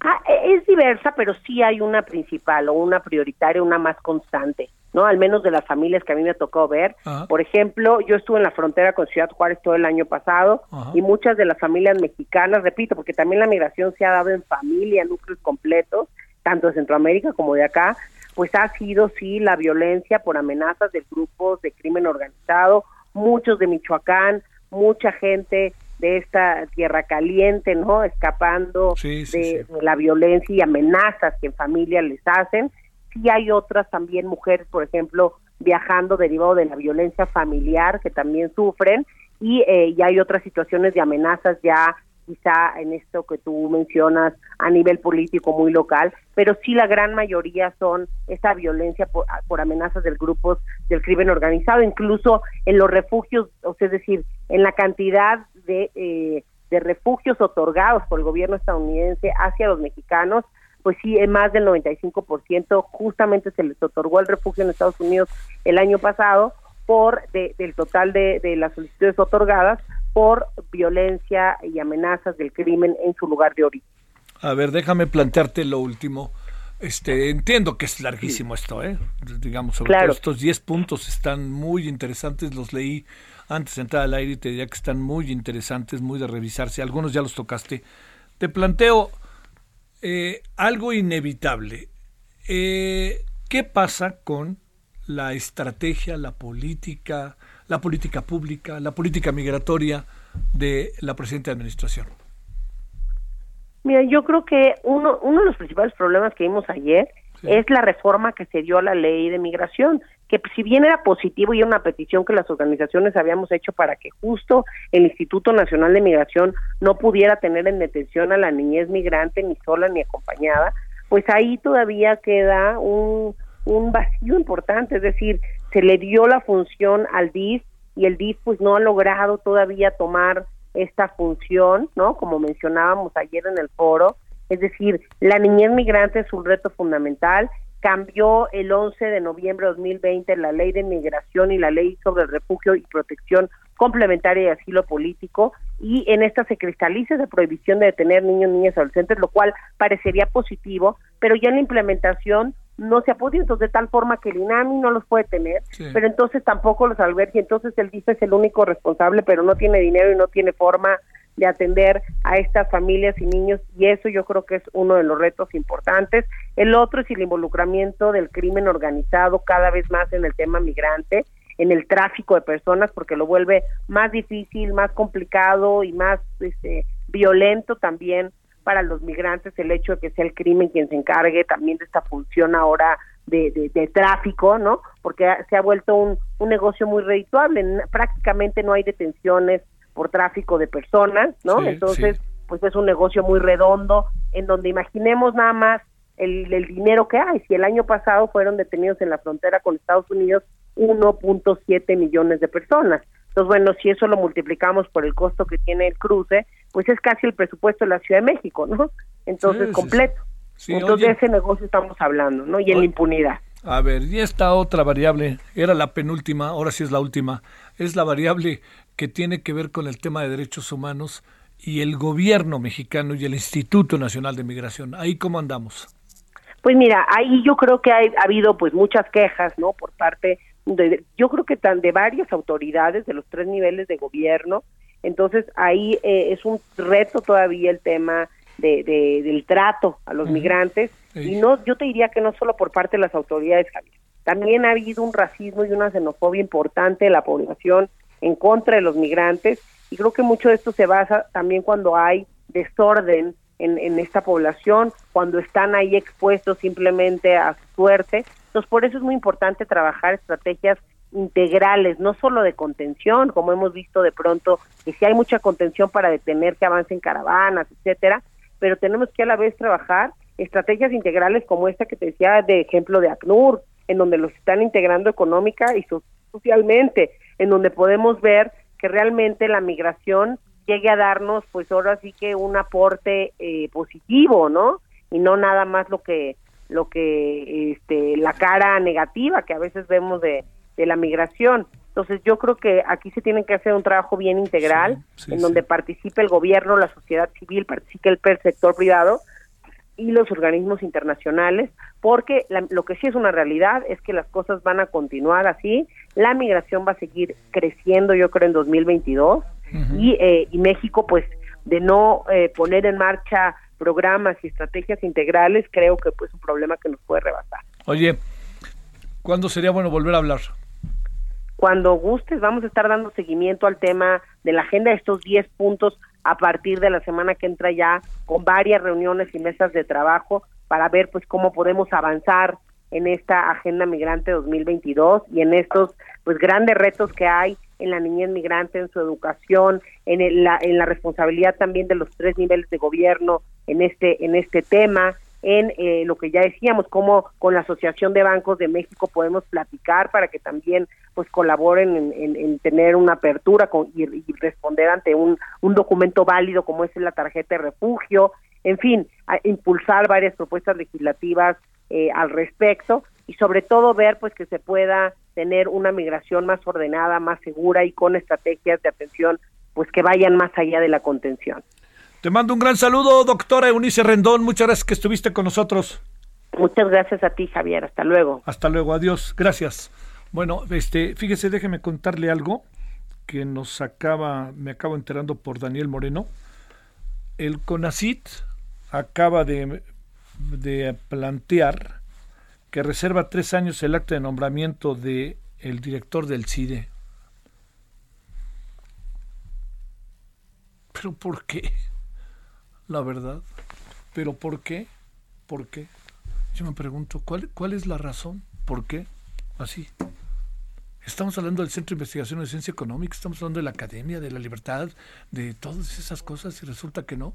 Ah, e, es diversa, pero sí hay una principal o una prioritaria, una más constante, ¿no? Al menos de las familias que a mí me tocó ver. Por ejemplo, yo estuve en la frontera con Ciudad Juárez todo el año pasado y muchas de las familias mexicanas, repito, porque también la migración se ha dado en familia, núcleos completos, tanto de Centroamérica como de acá, pues ha sido sí la violencia por amenazas de grupos de crimen organizado, muchos de Michoacán, mucha gente de esta tierra caliente, ¿no? Escapando de, la violencia y amenazas que en familia les hacen. Sí hay otras también mujeres, por ejemplo, viajando derivado de la violencia familiar que también sufren y eh, ya hay otras situaciones de amenazas ya quizá en esto que tú mencionas a nivel político muy local, pero sí la gran mayoría son esa violencia por, amenazas del grupos del crimen organizado, incluso en los refugios, o sea, es decir, en la cantidad de, eh, de refugios otorgados por el gobierno estadounidense hacia los mexicanos, pues sí, más del 95% justamente se les otorgó el refugio en Estados Unidos el año pasado por del total de, de las solicitudes otorgadas por violencia y amenazas del crimen en su lugar de origen. A ver, déjame plantearte lo último. Este, entiendo que es larguísimo esto, ¿eh? Digamos, sobre todo estos 10 puntos están muy interesantes, los leí antes de entrar al aire y te diría que están muy interesantes, muy de revisarse, algunos ya los tocaste. Te planteo eh, algo inevitable. Eh, ¿Qué pasa con la estrategia, la política, la política pública, la política migratoria de la presente administración? Mira, yo creo que uno, uno de los principales problemas que vimos ayer es la reforma que se dio a la ley de migración, que si bien era positivo y era una petición que las organizaciones habíamos hecho para que justo el Instituto Nacional de Migración no pudiera tener en detención a la niñez migrante ni sola ni acompañada, pues ahí todavía queda un, un vacío importante, es decir, se le dio la función al DIF y el DIF pues no ha logrado todavía tomar esta función, ¿no? Como mencionábamos ayer en el foro, es decir, la niñez migrante es un reto fundamental, cambió el 11 de noviembre de 2020 la ley de migración y la ley sobre refugio y protección complementaria de asilo político. Y en esta se cristaliza esa prohibición de detener niños, niñas, adolescentes, lo cual parecería positivo, pero ya en la implementación no se ha podido, entonces de tal forma que el INAMI no los puede tener, pero entonces tampoco los albergue, entonces el DIF es el único responsable, pero no tiene dinero y no tiene forma de atender a estas familias y niños y eso yo creo que es uno de los retos importantes. El otro es el involucramiento del crimen organizado cada vez más en el tema migrante, en el tráfico de personas porque lo vuelve más difícil, más complicado y más este, violento también para los migrantes el hecho de que sea el crimen quien se encargue también de esta función ahora de, de, tráfico, ¿no? Porque se ha vuelto un, un negocio muy redituable, prácticamente no hay detenciones por tráfico de personas, ¿no? Entonces, pues es un negocio muy redondo, en donde imaginemos nada más el, el dinero que hay. Si el año pasado fueron detenidos en la frontera con Estados Unidos 1.7 millones de personas. Entonces, bueno, si eso lo multiplicamos por el costo que tiene el cruce, pues es casi el presupuesto de la Ciudad de México, ¿no? Entonces, completo. Entonces, de ese negocio estamos hablando, ¿no? Y en la impunidad. A ver, y esta otra variable, era la penúltima, ahora sí es la última, es la variable que tiene que ver con el tema de derechos humanos y el gobierno mexicano y el Instituto Nacional de Migración. ¿Ahí cómo andamos? Pues mira, ahí yo creo que ha habido pues muchas quejas, ¿no? Por parte yo creo que tan de varias autoridades de los tres niveles de gobierno. Entonces ahí eh, es un reto todavía el tema de, del trato a los migrantes. Y no, yo te diría que no solo por parte de las autoridades, También ha habido un racismo y una xenofobia importante de la población en contra de los migrantes. Y creo que mucho de esto se basa también cuando hay desorden en, en esta población, cuando están ahí expuestos simplemente a su suerte. Entonces, por eso es muy importante trabajar estrategias integrales, no solo de contención, como hemos visto de pronto, que si hay mucha contención para detener que avancen caravanas, etcétera, pero tenemos que a la vez trabajar estrategias integrales como esta que te decía de ejemplo de ACNUR, en donde los están integrando económica y socialmente, en donde podemos ver que realmente la migración llegue a darnos, pues ahora sí que un aporte eh, positivo, ¿no? Y no nada más lo que lo que este, la cara negativa que a veces vemos de, de la migración. Entonces yo creo que aquí se tiene que hacer un trabajo bien integral en donde participe el gobierno, la sociedad civil, participe el, sector privado y los organismos internacionales, porque lo que sí es una realidad es que las cosas van a continuar así, la migración va a seguir creciendo yo creo en 2022 y, eh, y México pues de no eh, poner en marcha programas y estrategias integrales, creo que pues un problema que nos puede rebasar. Oye, ¿cuándo sería bueno volver a hablar? Cuando gustes, vamos a estar dando seguimiento al tema de la agenda de estos 10 puntos a partir de la semana que entra ya con varias reuniones y mesas de trabajo para ver pues cómo podemos avanzar en esta Agenda Migrante 2022 y en estos pues grandes retos que hay en la niñez migrante, en su educación, en, la, en la responsabilidad también de los tres niveles de gobierno en este, en este tema, en eh, lo que ya decíamos, cómo con la Asociación de Bancos de México podemos platicar para que también pues colaboren en, tener una apertura con, y, responder ante un, un documento válido como es la tarjeta de refugio, en fin, impulsar varias propuestas legislativas eh, al respecto y sobre todo ver pues que se pueda tener una migración más ordenada, más segura y con estrategias de atención pues que vayan más allá de la contención. Te mando un gran saludo, doctora Eunice Rendón. Muchas gracias que estuviste con nosotros. Muchas gracias a ti, Javier. Hasta luego. Hasta luego. Adiós. Gracias. Bueno, este, fíjese, déjeme contarle algo que nos acaba, me acabo enterando por Daniel Moreno. El CONACIT acaba de, de plantear que reserva tres años el acta de nombramiento de el director del CIDE. ¿Pero por qué? La verdad. ¿Pero por qué? ¿Por qué? Yo me pregunto, ¿cuál, cuál es la razón? ¿Por qué? Así. Estamos hablando del Centro de Investigación de Ciencia Económica, estamos hablando de la Academia, de la Libertad, de todas esas cosas y resulta que no.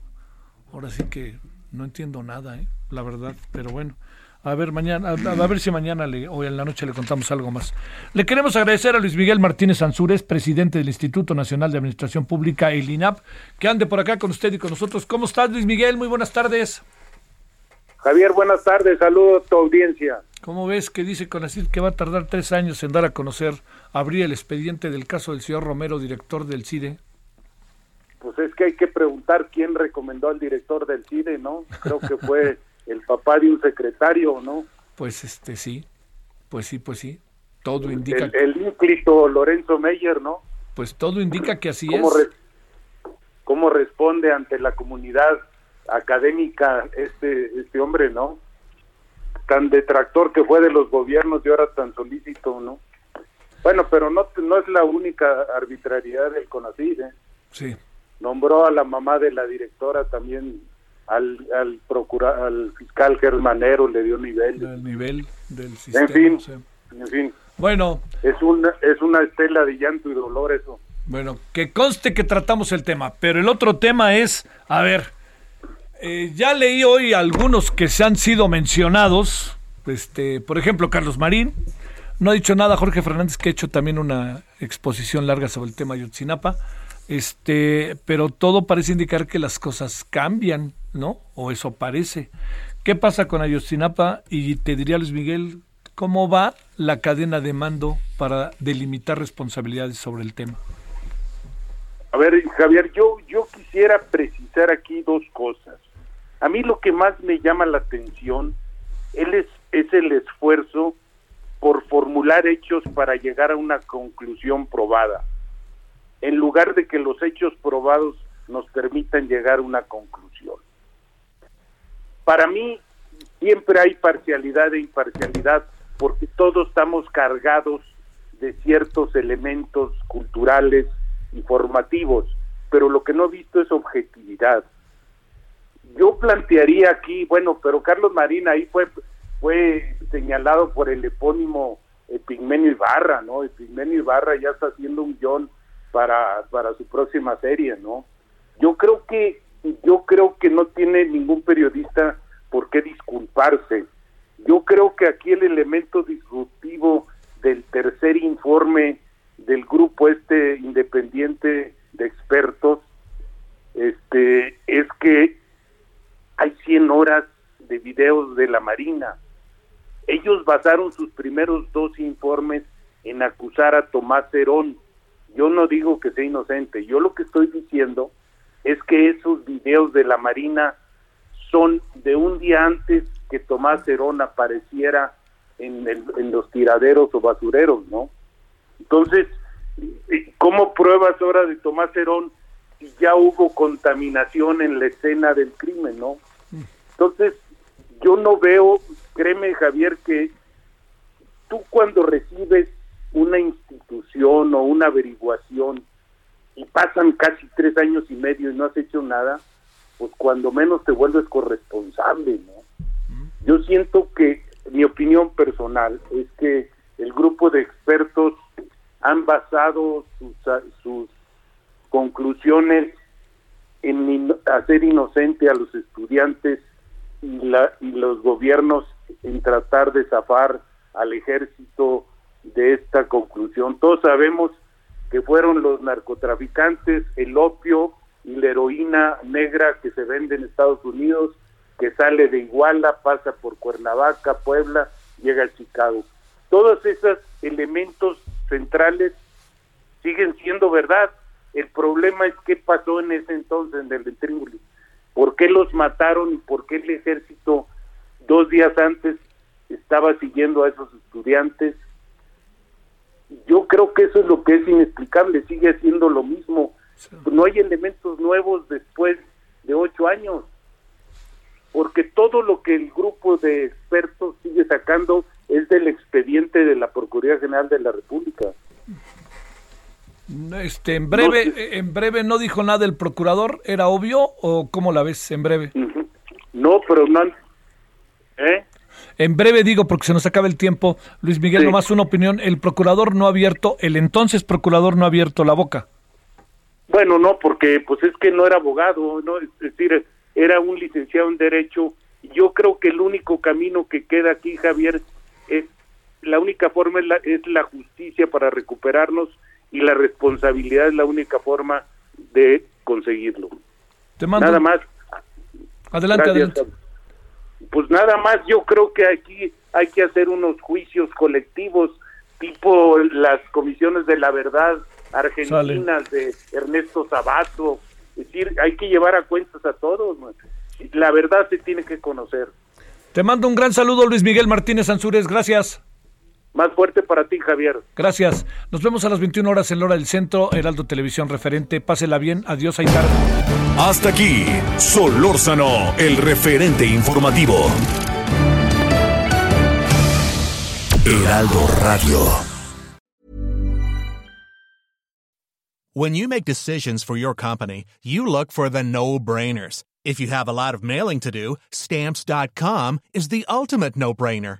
Ahora sí que no entiendo nada, ¿eh? la verdad, pero bueno. A ver, mañana, a, ver si mañana le, o en la noche le contamos algo más. Le queremos agradecer a Luis Miguel Martínez Ansúrez, presidente del Instituto Nacional de Administración Pública, el INAP, que ande por acá con usted y con nosotros. ¿Cómo estás, Luis Miguel? Muy buenas tardes. Javier, buenas tardes. Saludos a tu audiencia. ¿Cómo ves que dice Conacid que va a tardar tres años en dar a conocer, abrir el expediente del caso del señor Romero, director del CIDE? Pues es que hay que preguntar quién recomendó al director del CIDE, ¿no? Creo que fue el papá de un secretario, ¿no? Pues este sí, pues sí, pues sí. Todo indica. El, ínclito Lorenzo Meyer, ¿no? Pues todo indica que así ¿Cómo es. ¿Cómo responde ante la comunidad académica este, este hombre, ¿no? Tan detractor que fue de los gobiernos y ahora tan solícito, ¿no? Bueno, pero no, no es la única arbitrariedad del CONACYT, ¿eh? Sí. Nombró a la mamá de la directora también al, al, procura, al fiscal Germanero le dio nivel. El nivel del sistema. En fin, en fin. Bueno. Es una, es una estela de llanto y dolor eso. Bueno, que conste que tratamos el tema, pero el otro tema es, a ver, eh, ya leí hoy algunos que se han sido mencionados, este, por ejemplo, Carlos Marín, no ha dicho nada Jorge Fernández, que ha hecho también una exposición larga sobre el tema Yotzinapa, este, pero todo parece indicar que las cosas cambian ¿no? O eso parece. ¿Qué pasa con Ayotzinapa? Y te diría Luis Miguel, ¿cómo va la cadena de mando para delimitar responsabilidades sobre el tema? A ver, Javier, yo, yo quisiera precisar aquí dos cosas. A mí lo que más me llama la atención él es, es el esfuerzo por formular hechos para llegar a una conclusión probada, en lugar de que los hechos probados nos permitan llegar a una conclusión. Para mí siempre hay parcialidad e imparcialidad porque todos estamos cargados de ciertos elementos culturales y formativos, pero lo que no he visto es objetividad. Yo plantearía aquí, bueno, pero Carlos Marín ahí fue fue señalado por el epónimo Epigmenio Ibarra, ¿no? Epigmenio Ibarra ya está haciendo un guion para, para su próxima serie, ¿no? Yo creo que yo creo que no tiene ningún periodista por qué disculparse. Yo creo que aquí el elemento disruptivo del tercer informe del grupo este independiente de expertos este es que hay 100 horas de videos de la Marina. Ellos basaron sus primeros dos informes en acusar a Tomás Herón. Yo no digo que sea inocente, yo lo que estoy diciendo es que esos videos de la Marina son de un día antes que Tomás Herón apareciera en, en los tiraderos o basureros, ¿no? Entonces, ¿cómo pruebas ahora de Tomás Herón si ya hubo contaminación en la escena del crimen, ¿no? Entonces, yo no veo, créeme Javier, que tú cuando recibes una institución o una averiguación y pasan casi tres años y medio y no has hecho nada, pues cuando menos te vuelves corresponsable, ¿no? Yo siento que mi opinión personal es que el grupo de expertos han basado sus, sus conclusiones en hacer inocente a los estudiantes y, la, y los gobiernos en tratar de zafar al ejército de esta conclusión. Todos sabemos que fueron los narcotraficantes, el opio y la heroína negra que se vende en Estados Unidos, que sale de Iguala, pasa por Cuernavaca, Puebla, llega a Chicago. Todos esos elementos centrales siguen siendo verdad. El problema es qué pasó en ese entonces en el Intríngulis. ¿Por qué los mataron y por qué el ejército dos días antes estaba siguiendo a esos estudiantes? Yo creo que eso es lo que es inexplicable, sigue siendo lo mismo. No hay elementos nuevos después de ocho años, porque todo lo que el grupo de expertos sigue sacando es del expediente de la Procuraduría General de la República. Este, en breve, en breve no dijo nada el procurador, ¿era obvio o cómo la ves en breve? No, pero no. ¿Eh? En breve digo, porque se nos acaba el tiempo, Luis Miguel, nomás una opinión, el procurador no ha abierto, el entonces procurador no ha abierto la boca. Bueno, no, porque pues es que no era abogado, no, es decir, era un licenciado en derecho. Yo creo que el único camino que queda aquí, Javier, es la única forma es la, es la justicia para recuperarnos y la responsabilidad es la única forma de conseguirlo. Te mando. Nada más. Adelante, adelante. Pues nada más, yo creo que aquí hay que hacer unos juicios colectivos, tipo las comisiones de la verdad argentinas de Ernesto Sabato. Es decir, hay que llevar a cuentas a todos. La verdad se tiene que conocer. Te mando un gran saludo, Luis Miguel Martínez Ansúrez. Gracias. Más fuerte para ti, Javier. Gracias. Nos vemos a las 21 horas en la hora del centro, Heraldo Televisión Referente. Pásela bien. Adiós, Aitar. Hasta aquí, Solórzano, el referente informativo. Heraldo Radio. When you make decisions for your company, you look for the no-brainers. If you have a lot of mailing to do, stamps.com is the ultimate no-brainer.